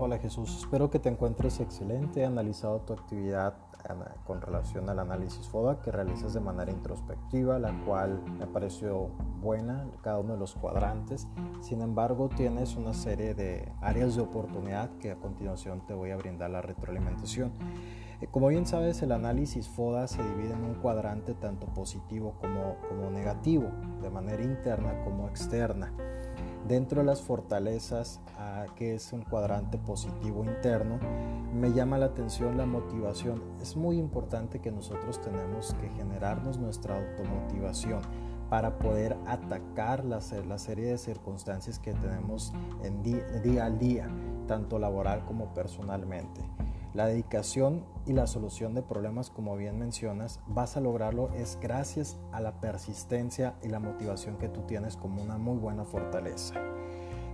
Hola Jesús, espero que te encuentres excelente. He analizado tu actividad con relación al análisis FODA que realizas de manera introspectiva, la cual me pareció buena, cada uno de los cuadrantes. Sin embargo, tienes una serie de áreas de oportunidad que a continuación te voy a brindar la retroalimentación. Eh, como bien sabes, el análisis FODA se divide en un cuadrante tanto positivo como, como negativo, de manera interna como externa. Dentro de las fortalezas, que es un cuadrante positivo interno, me llama la atención la motivación. Es muy importante que nosotros tenemos que generarnos nuestra automotivación para poder atacar la, serie de circunstancias que tenemos en día al día, tanto laboral como personalmente. La dedicación y la solución de problemas, como bien mencionas, vas a lograrlo es gracias a la persistencia y la motivación que tú tienes como una muy buena fortaleza.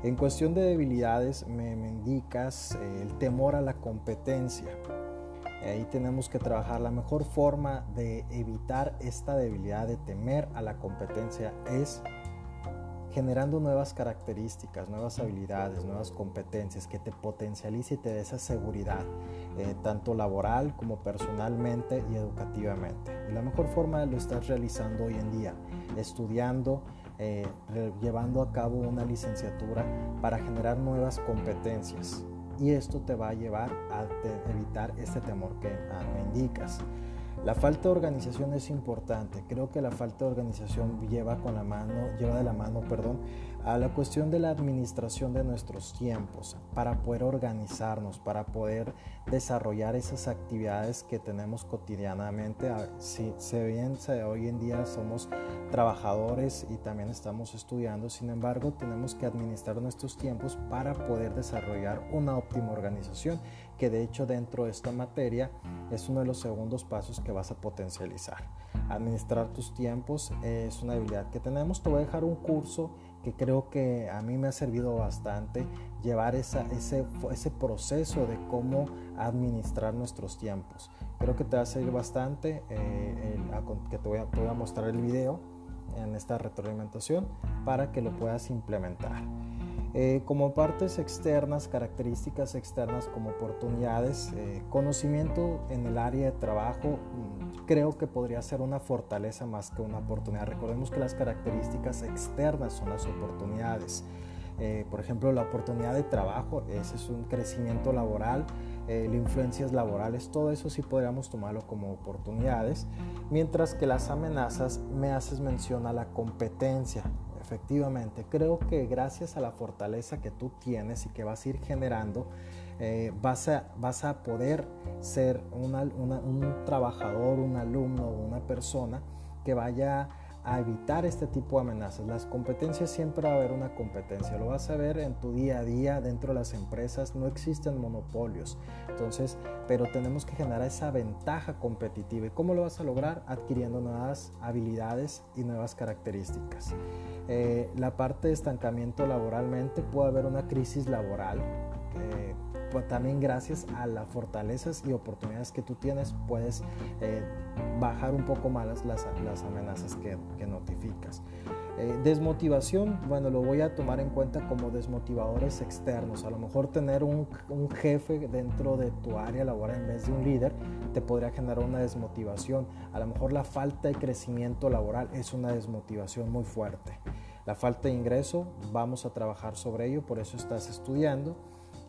En cuestión de debilidades, me, indicas eh, el temor a la competencia. Ahí tenemos que trabajar. La mejor forma de evitar esta debilidad de temer a la competencia es generando nuevas características, nuevas habilidades, nuevas competencias que te potencialice y te dé esa seguridad, eh, tanto laboral como personalmente y educativamente. la mejor forma lo estás realizando hoy en día, estudiando, eh, llevando a cabo una licenciatura para generar nuevas competencias. Y esto te va a llevar a evitar este temor que ah, me indicas. La falta de organización es importante. Creo que la falta de organización lleva con la mano, lleva de la mano, perdón, a la cuestión de la administración de nuestros tiempos para poder organizarnos, para poder desarrollar esas actividades que tenemos cotidianamente. Si se bien hoy en día somos trabajadores y también estamos estudiando, sin embargo, tenemos que administrar nuestros tiempos para poder desarrollar una óptima organización que de hecho dentro de esta materia es uno de los segundos pasos que vas a potencializar. Administrar tus tiempos es una habilidad que tenemos. Te voy a dejar un curso que creo que a mí me ha servido bastante llevar ese, ese proceso de cómo administrar nuestros tiempos. Creo que te va a servir bastante, eh, que te voy, a, te voy a mostrar el video en esta retroalimentación para que lo puedas implementar. Eh, como partes externas, características externas como oportunidades, eh, conocimiento en el área de trabajo, mm, creo que podría ser una fortaleza más que una oportunidad. Recordemos que las características externas son las oportunidades. Eh, por ejemplo, la oportunidad de trabajo, ese es un crecimiento laboral, las influencias laborales, todo eso sí podríamos tomarlo como oportunidades, mientras que las amenazas me haces mención a la competencia, efectivamente. Creo que gracias a la fortaleza que tú tienes y que vas a ir generando, eh, vas, a, vas a poder ser un trabajador, un alumno, una persona que vaya a evitar este tipo de amenazas. Las competencias siempre va a haber una competencia, lo vas a ver en tu día a día dentro de las empresas, no existen monopolios. Entonces, pero tenemos que generar esa ventaja competitiva. ¿Y cómo lo vas a lograr? Adquiriendo nuevas habilidades y nuevas características. Eh, la parte de estancamiento laboralmente puede haber una crisis laboral. Eh, pues también gracias a las fortalezas y oportunidades que tú tienes puedes eh, bajar un poco más las, las amenazas que, que notificas. Eh, desmotivación, bueno, lo voy a tomar en cuenta como desmotivadores externos. A lo mejor tener un, un, jefe dentro de tu área laboral en vez de un líder te podría generar una desmotivación. A lo mejor la falta de crecimiento laboral es una desmotivación muy fuerte. La falta de ingreso, vamos a trabajar sobre ello, por eso estás estudiando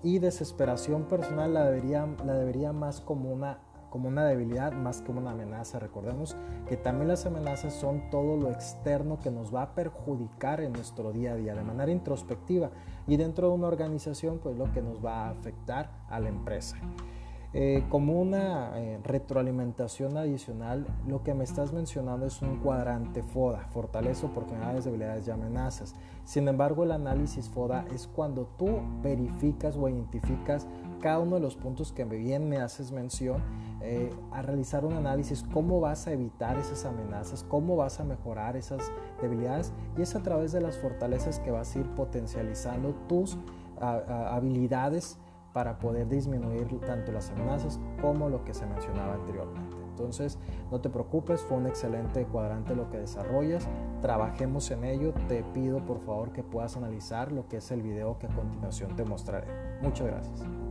y desesperación personal la debería, la debería más como una, como una debilidad más que una amenaza. Recordemos que también las amenazas son todo lo externo que nos va a perjudicar en nuestro día a día de manera introspectiva y dentro de una organización pues lo que nos va a afectar a la empresa. Eh, como una eh, retroalimentación adicional, lo que me estás mencionando es un cuadrante FODA, fortaleza, oportunidades, debilidades y amenazas. Sin embargo, el análisis FODA es cuando tú verificas o identificas cada uno de los puntos que bien me haces mención, eh, a realizar un análisis, cómo vas a evitar esas amenazas, cómo vas a mejorar esas debilidades y es a través de las fortalezas que vas a ir potencializando tus habilidades para poder disminuir tanto las amenazas como lo que se mencionaba anteriormente. Entonces, no te preocupes, fue un excelente cuadrante lo que desarrollas. Trabajemos en ello. Te pido por favor que puedas analizar lo que es el video que a continuación te mostraré. Muchas gracias.